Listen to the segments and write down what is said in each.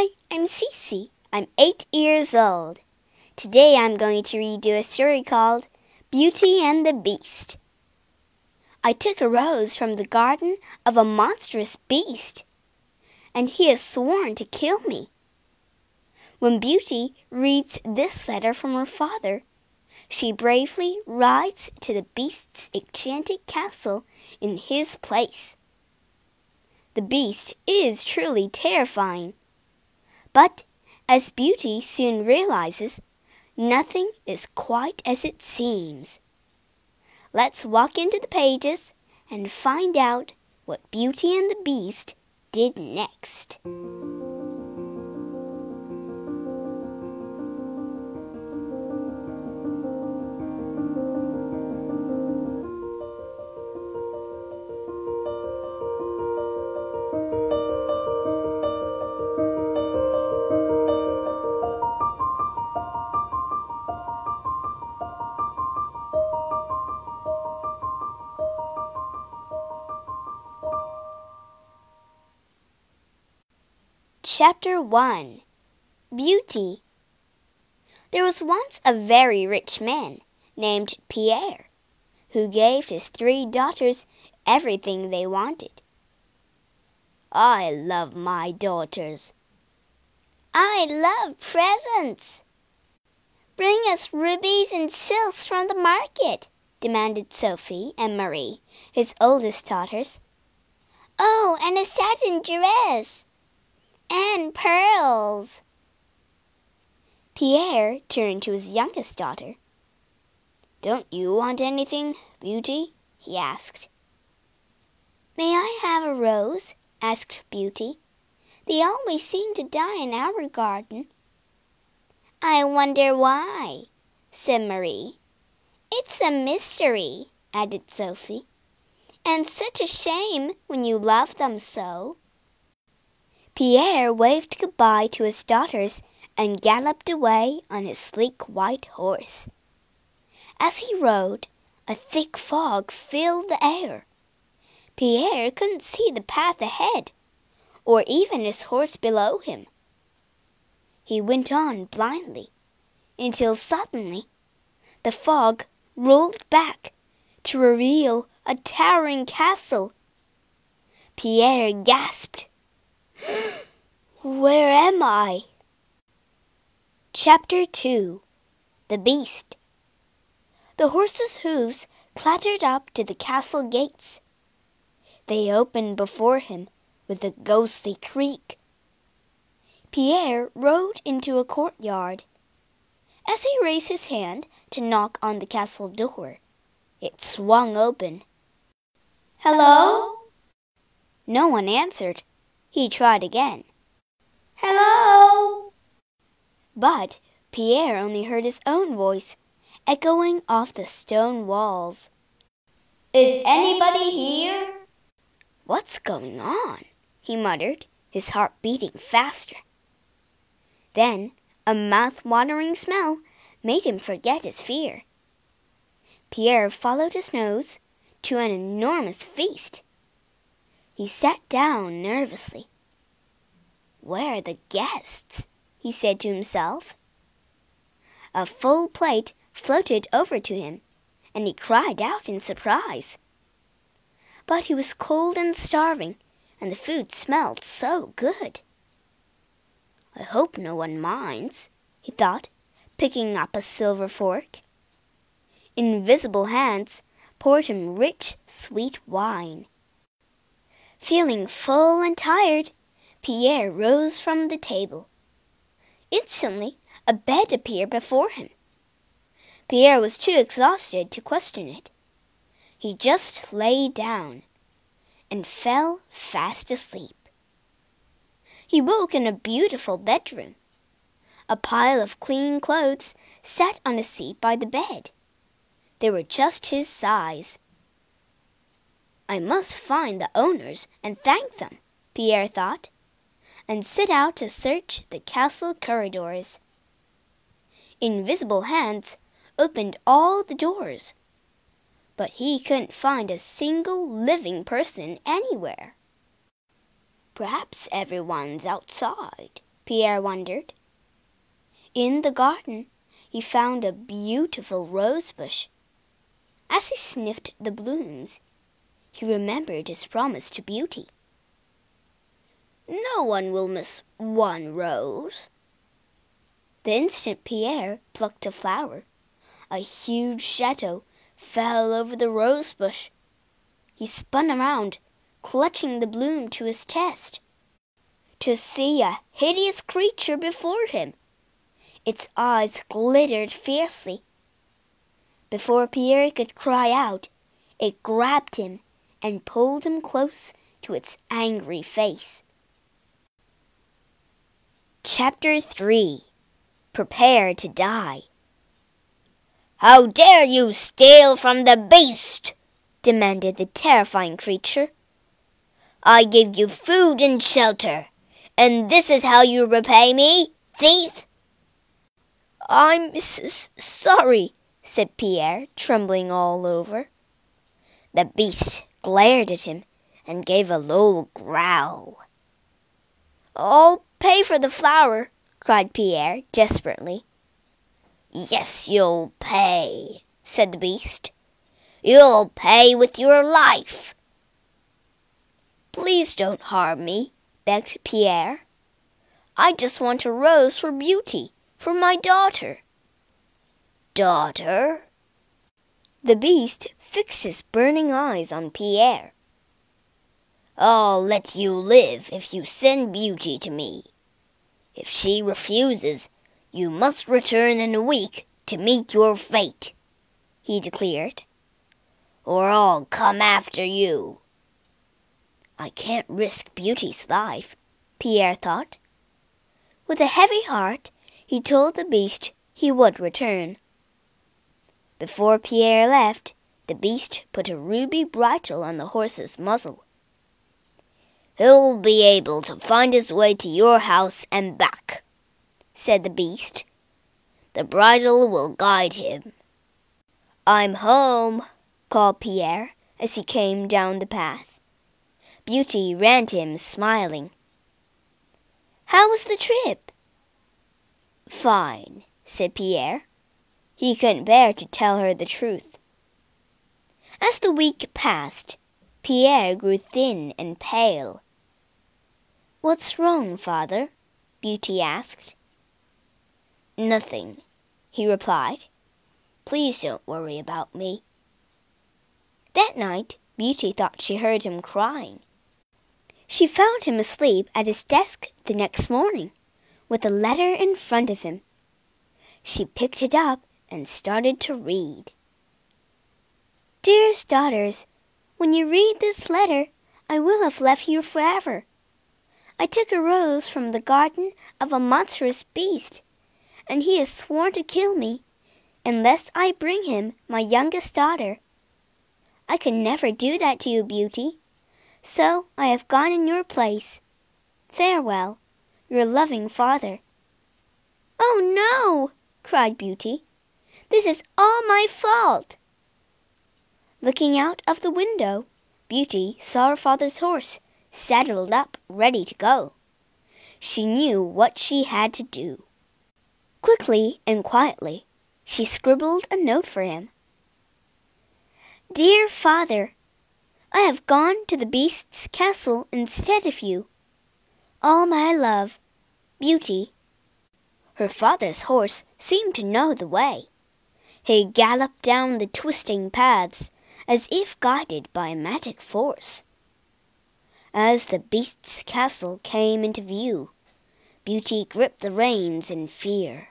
Hi, I'm Cece. I'm eight years old. Today I'm going to read you a story called Beauty and the Beast. I took a rose from the garden of a monstrous beast, and he has sworn to kill me. When Beauty reads this letter from her father, she bravely rides to the beast's enchanted castle in his place. The beast is truly terrifying. But, as Beauty soon realizes, nothing is quite as it seems. Let's walk into the pages and find out what Beauty and the Beast did next. Chapter 1 Beauty There was once a very rich man named Pierre who gave his three daughters everything they wanted. I love my daughters. I love presents. Bring us rubies and silks from the market, demanded Sophie and Marie, his oldest daughters. Oh, and a satin dress and pearls. Pierre turned to his youngest daughter. Don't you want anything, Beauty? he asked. May I have a rose? asked Beauty. They always seem to die in our garden. I wonder why, said Marie. It's a mystery, added Sophie. And such a shame when you love them so. Pierre waved goodbye to his daughters and galloped away on his sleek white horse. As he rode, a thick fog filled the air. Pierre couldn't see the path ahead, or even his horse below him. He went on blindly until suddenly the fog rolled back to reveal a towering castle. Pierre gasped where am I? Chapter 2 The Beast The horse's hoofs clattered up to the castle gates. They opened before him with a ghostly creak. Pierre rode into a courtyard. As he raised his hand to knock on the castle door, it swung open. Hello? No one answered. He tried again. Hello! But Pierre only heard his own voice echoing off the stone walls. Is anybody here? What's going on? he muttered, his heart beating faster. Then a mouth-watering smell made him forget his fear. Pierre followed his nose to an enormous feast. He sat down nervously. Where are the guests? he said to himself. A full plate floated over to him, and he cried out in surprise. But he was cold and starving, and the food smelled so good. I hope no one minds, he thought, picking up a silver fork. Invisible hands poured him rich, sweet wine. Feeling full and tired, Pierre rose from the table. Instantly, a bed appeared before him. Pierre was too exhausted to question it. He just lay down and fell fast asleep. He woke in a beautiful bedroom. A pile of clean clothes sat on a seat by the bed. They were just his size I must find the owners and thank them, Pierre thought, and set out to search the castle corridors. Invisible hands opened all the doors, but he couldn't find a single living person anywhere. Perhaps everyone's outside, Pierre wondered. In the garden, he found a beautiful rose bush. As he sniffed the blooms, he remembered his promise to Beauty. No one will miss one rose. The instant Pierre plucked a flower, a huge shadow fell over the rose bush. He spun around, clutching the bloom to his chest, to see a hideous creature before him. Its eyes glittered fiercely. Before Pierre could cry out, it grabbed him and pulled him close to its angry face. Chapter 3 Prepare to Die How dare you steal from the beast? demanded the terrifying creature. I gave you food and shelter, and this is how you repay me, thief! I'm s sorry, said Pierre, trembling all over. The beast glared at him and gave a low growl. I'll pay for the flower, cried Pierre desperately. Yes, you'll pay, said the beast. You'll pay with your life. Please don't harm me, begged Pierre. I just want a rose for beauty, for my daughter. Daughter? The beast fixed his burning eyes on Pierre. I'll let you live if you send Beauty to me. If she refuses, you must return in a week to meet your fate, he declared. Or I'll come after you. I can't risk Beauty's life, Pierre thought. With a heavy heart, he told the beast he would return. Before Pierre left, the beast put a ruby bridle on the horse's muzzle. He'll be able to find his way to your house and back, said the beast. The bridle will guide him. I'm home, called Pierre as he came down the path. Beauty ran to him, smiling. How was the trip? Fine, said Pierre. He couldn't bear to tell her the truth. As the week passed, Pierre grew thin and pale. What's wrong, father? Beauty asked. Nothing, he replied. Please don't worry about me. That night, Beauty thought she heard him crying. She found him asleep at his desk the next morning, with a letter in front of him. She picked it up and started to read. Dearest daughters, when you read this letter, I will have left you forever. I took a rose from the garden of a monstrous beast, and he has sworn to kill me unless I bring him my youngest daughter. I could never do that to you, Beauty, so I have gone in your place. Farewell, your loving father. Oh no! cried Beauty. This is all my fault. Looking out of the window, Beauty saw her father's horse saddled up, ready to go. She knew what she had to do. Quickly and quietly, she scribbled a note for him. Dear father, I have gone to the beast's castle instead of you. All my love, Beauty. Her father's horse seemed to know the way. He galloped down the twisting paths as if guided by a magic force. As the beast's castle came into view, Beauty gripped the reins in fear.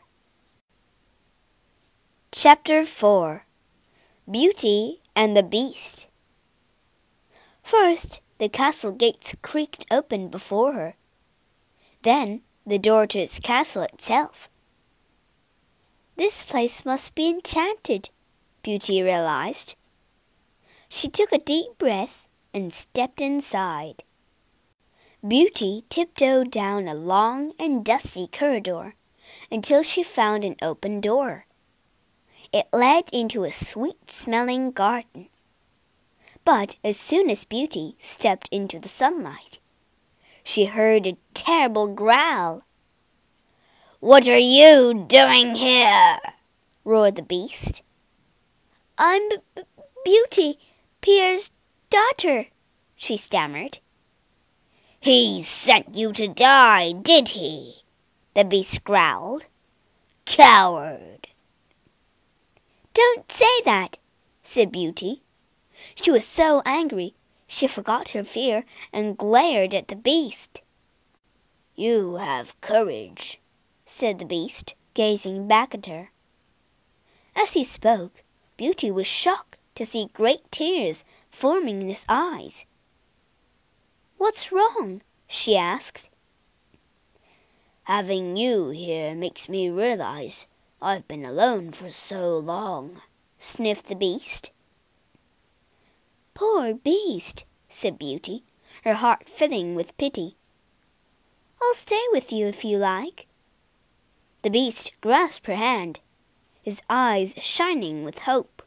Chapter 4 Beauty and the Beast First, the castle gates creaked open before her. Then, the door to its castle itself. This place must be enchanted, Beauty realized. She took a deep breath and stepped inside. Beauty tiptoed down a long and dusty corridor until she found an open door. It led into a sweet smelling garden. But as soon as Beauty stepped into the sunlight, she heard a terrible growl. What are you doing here? roared the beast. I'm B- Beauty, Pierre's daughter, she stammered. He sent you to die, did he? The beast growled. Coward! Don't say that, said Beauty. She was so angry she forgot her fear and glared at the beast. You have courage, said the beast, gazing back at her. As he spoke, Beauty was shocked to see great tears forming in his eyes. What's wrong? she asked. Having you here makes me realize I've been alone for so long, sniffed the beast. Poor beast, said Beauty, her heart filling with pity. I'll stay with you if you like. The beast grasped her hand, his eyes shining with hope.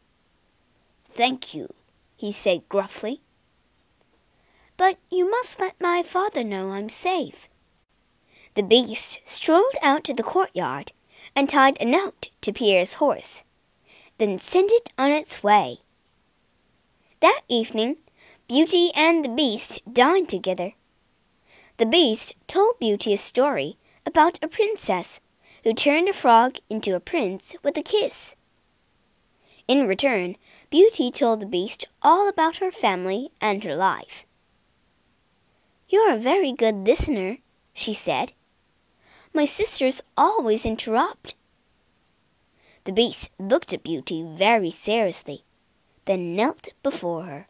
Thank you, he said gruffly. But you must let my father know I'm safe. The beast strolled out to the courtyard and tied a note to Pierre's horse, then sent it on its way. That evening, Beauty and the beast dined together. The beast told Beauty a story about a princess who turned a frog into a prince with a kiss. In return, Beauty told the beast all about her family and her life. You're a very good listener, she said. My sisters always interrupt. The beast looked at Beauty very seriously, then knelt before her.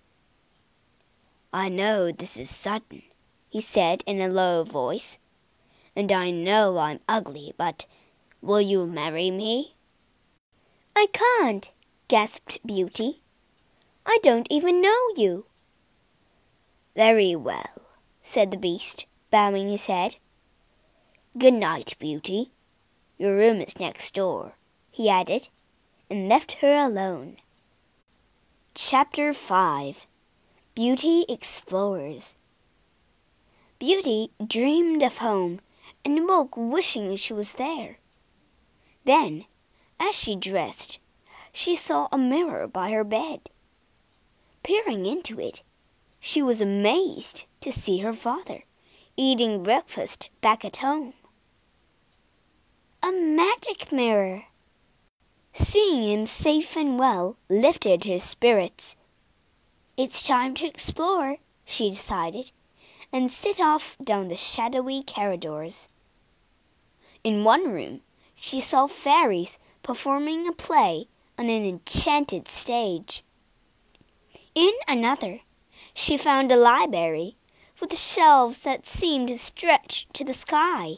I know this is sudden, he said in a low voice, and I know I'm ugly, but will you marry me? I can't, gasped Beauty. I don't even know you. Very well, said the beast, bowing his head. Good night, Beauty. Your room is next door, he added, and left her alone. Chapter 5 Beauty Explores Beauty dreamed of home and woke wishing she was there. Then, as she dressed, she saw a mirror by her bed. Peering into it, she was amazed to see her father eating breakfast back at home. A magic mirror! Seeing him safe and well lifted her spirits. It's time to explore, she decided, and set off down the shadowy corridors. In one room, she saw fairies performing a play on an enchanted stage. In another, she found a library with shelves that seemed to stretch to the sky.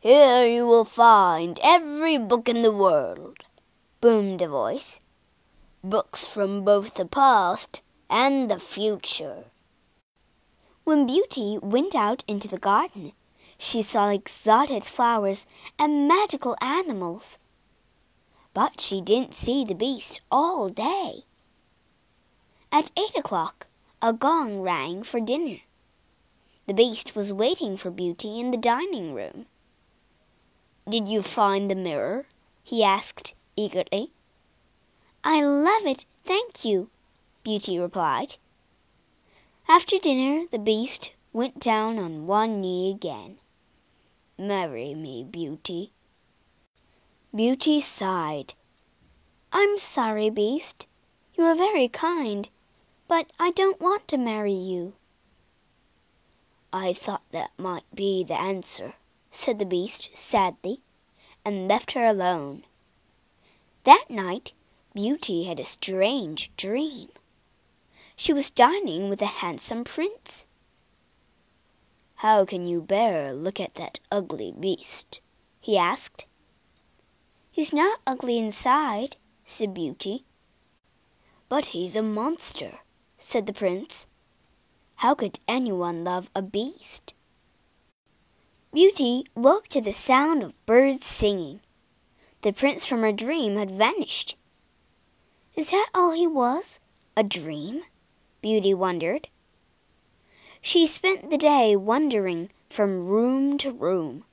Here you will find every book in the world, boomed a voice. Books from both the past and the future. When Beauty went out into the garden, she saw exotic flowers and magical animals. But she didn't see the beast all day. At eight o'clock, a gong rang for dinner. The beast was waiting for Beauty in the dining room. Did you find the mirror? he asked eagerly. I love it, thank you, Beauty replied. After dinner, the beast went down on one knee again. Marry me, Beauty. Beauty sighed. I'm sorry, Beast. You are very kind, but I don't want to marry you. I thought that might be the answer, said the Beast sadly, and left her alone. That night, Beauty had a strange dream. She was dining with a handsome prince. How can you bear to look at that ugly beast? he asked. He's not ugly inside, said Beauty. But he's a monster, said the prince. How could anyone love a beast? Beauty woke to the sound of birds singing. The prince from her dream had vanished. Is that all he was? A dream? Beauty wondered. She spent the day wandering from room to room.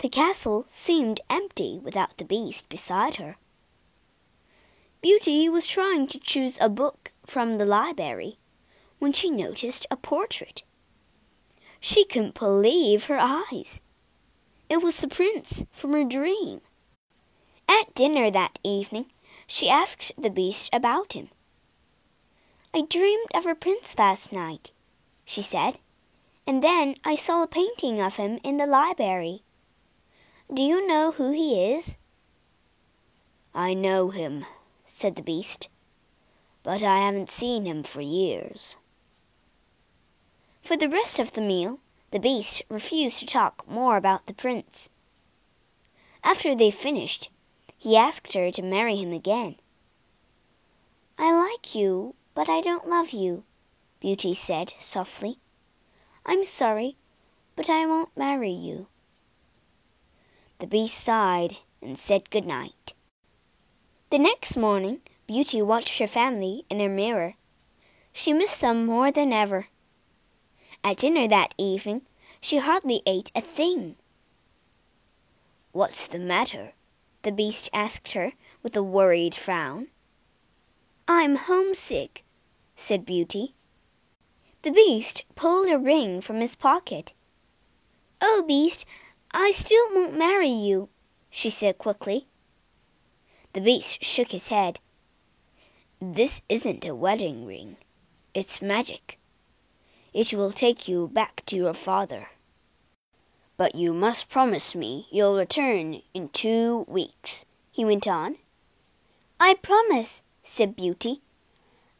The castle seemed empty without the beast beside her. Beauty was trying to choose a book from the library when she noticed a portrait. She couldn't believe her eyes. It was the prince from her dream. At dinner that evening, she asked the beast about him. I dreamed of a prince last night, she said, and then I saw a painting of him in the library. Do you know who he is? I know him, said the beast, but I haven't seen him for years. For the rest of the meal, the beast refused to talk more about the prince. After they finished, he asked her to marry him again. I like you, but I don't love you, Beauty said softly. I'm sorry, but I won't marry you. The beast sighed and said good night. The next morning, Beauty watched her family in her mirror. She missed them more than ever. At dinner that evening, she hardly ate a thing. What's the matter? the beast asked her with a worried frown. I'm homesick, said Beauty. The beast pulled a ring from his pocket. Oh, beast, I still won't marry you, she said quickly. The beast shook his head. This isn't a wedding ring. It's magic. It will take you back to your father. But you must promise me you'll return in two weeks, he went on. I promise, said Beauty.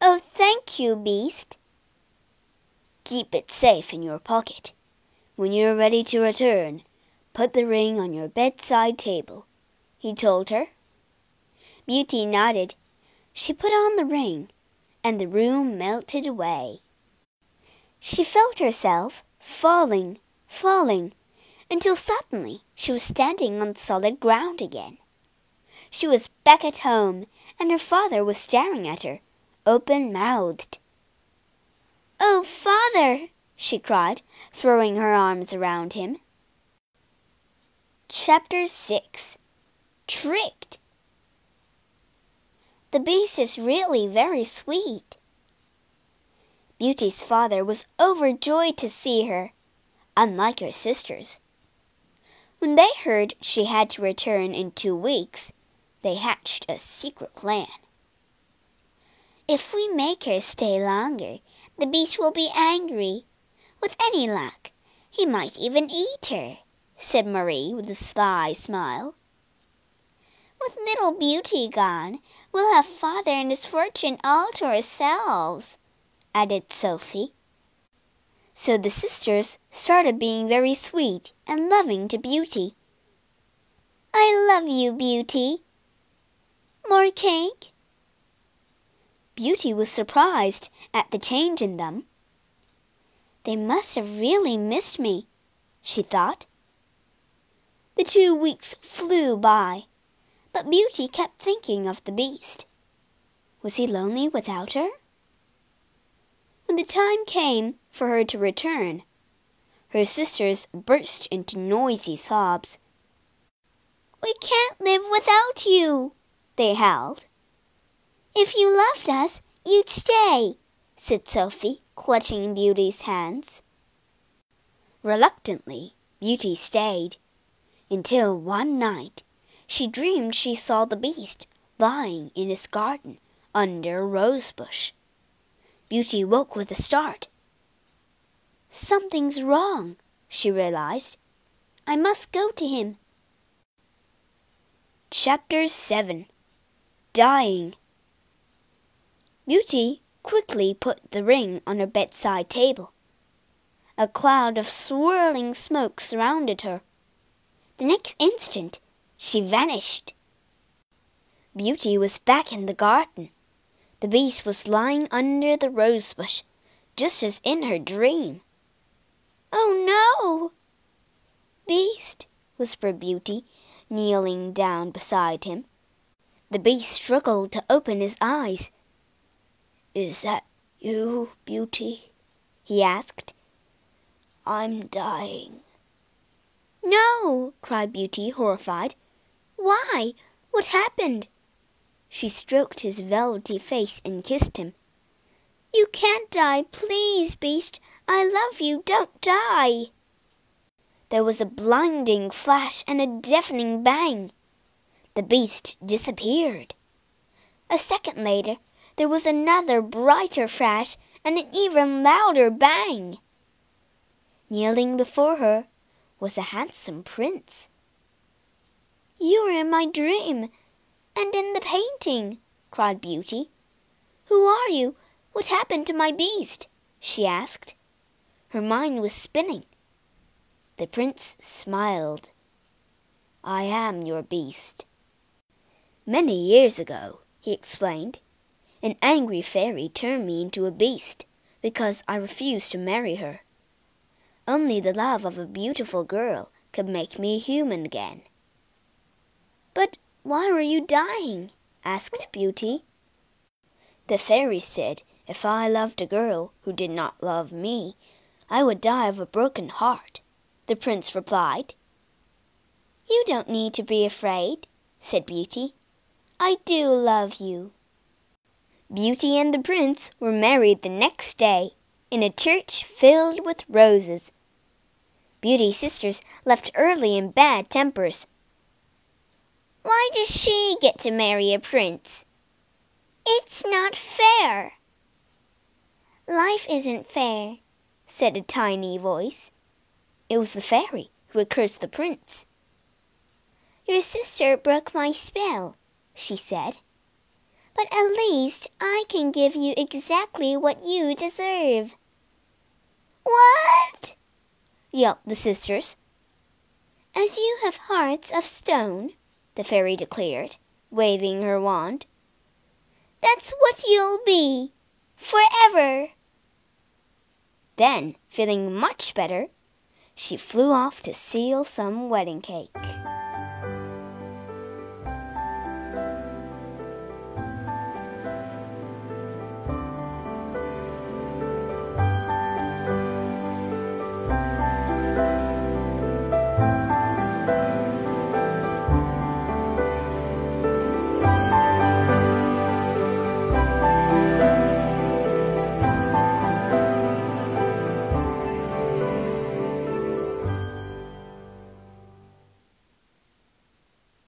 Oh, thank you, Beast. Keep it safe in your pocket. When you're ready to return, put the ring on your bedside table, he told her. Beauty nodded. She put on the ring, and the room melted away. She felt herself falling, falling until suddenly she was standing on solid ground again. She was back at home, and her father was staring at her, open mouthed. Oh, father! she cried, throwing her arms around him. Chapter 6 Tricked The beast is really very sweet. Beauty's father was overjoyed to see her, unlike her sisters. When they heard she had to return in two weeks, they hatched a secret plan. If we make her stay longer, the beast will be angry. With any luck, he might even eat her, said Marie with a sly smile. With little Beauty gone, we'll have father and his fortune all to ourselves, added Sophie. So the sisters started being very sweet and loving to Beauty. I love you, Beauty. More cake? Beauty was surprised at the change in them. They must have really missed me, she thought. The two weeks flew by, but Beauty kept thinking of the beast. Was he lonely without her? When the time came for her to return, her sisters burst into noisy sobs. We can't live without you, they howled. If you loved us, you'd stay, said Sophie, clutching Beauty's hands. Reluctantly, Beauty stayed, until one night she dreamed she saw the beast lying in his garden under a rose bush. Beauty woke with a start. Something's wrong, she realized. I must go to him. Chapter 7 Dying Beauty quickly put the ring on her bedside table. A cloud of swirling smoke surrounded her. The next instant, she vanished. Beauty was back in the garden. The beast was lying under the rosebush, just as in her dream. Oh no! Beast, whispered Beauty, kneeling down beside him. The beast struggled to open his eyes. Is that you, Beauty? he asked. I'm dying. No, cried Beauty, horrified. Why? What happened? She stroked his velvety face and kissed him. You can't die, please, Beast. I love you. Don't die. There was a blinding flash and a deafening bang. The beast disappeared. A second later, there was another brighter flash and an even louder bang. Kneeling before her was a handsome prince. You were in my dream and in the painting, cried Beauty. Who are you? What happened to my beast? she asked. Her mind was spinning. The prince smiled. I am your beast. Many years ago, he explained, an angry fairy turned me into a beast because I refused to marry her. Only the love of a beautiful girl could make me human again. But why were you dying? asked Beauty. The fairy said if I loved a girl who did not love me, I would die of a broken heart, the prince replied. You don't need to be afraid, said Beauty. I do love you. Beauty and the prince were married the next day in a church filled with roses. Beauty's sisters left early in bad tempers why does she get to marry a prince? It's not fair. Life isn't fair, said a tiny voice. It was the fairy who had cursed the prince. Your sister broke my spell, she said. But at least I can give you exactly what you deserve. What? yelped the sisters. As you have hearts of stone, the fairy declared, waving her wand. That's what you'll be, forever. Then, feeling much better, she flew off to seal some wedding cake.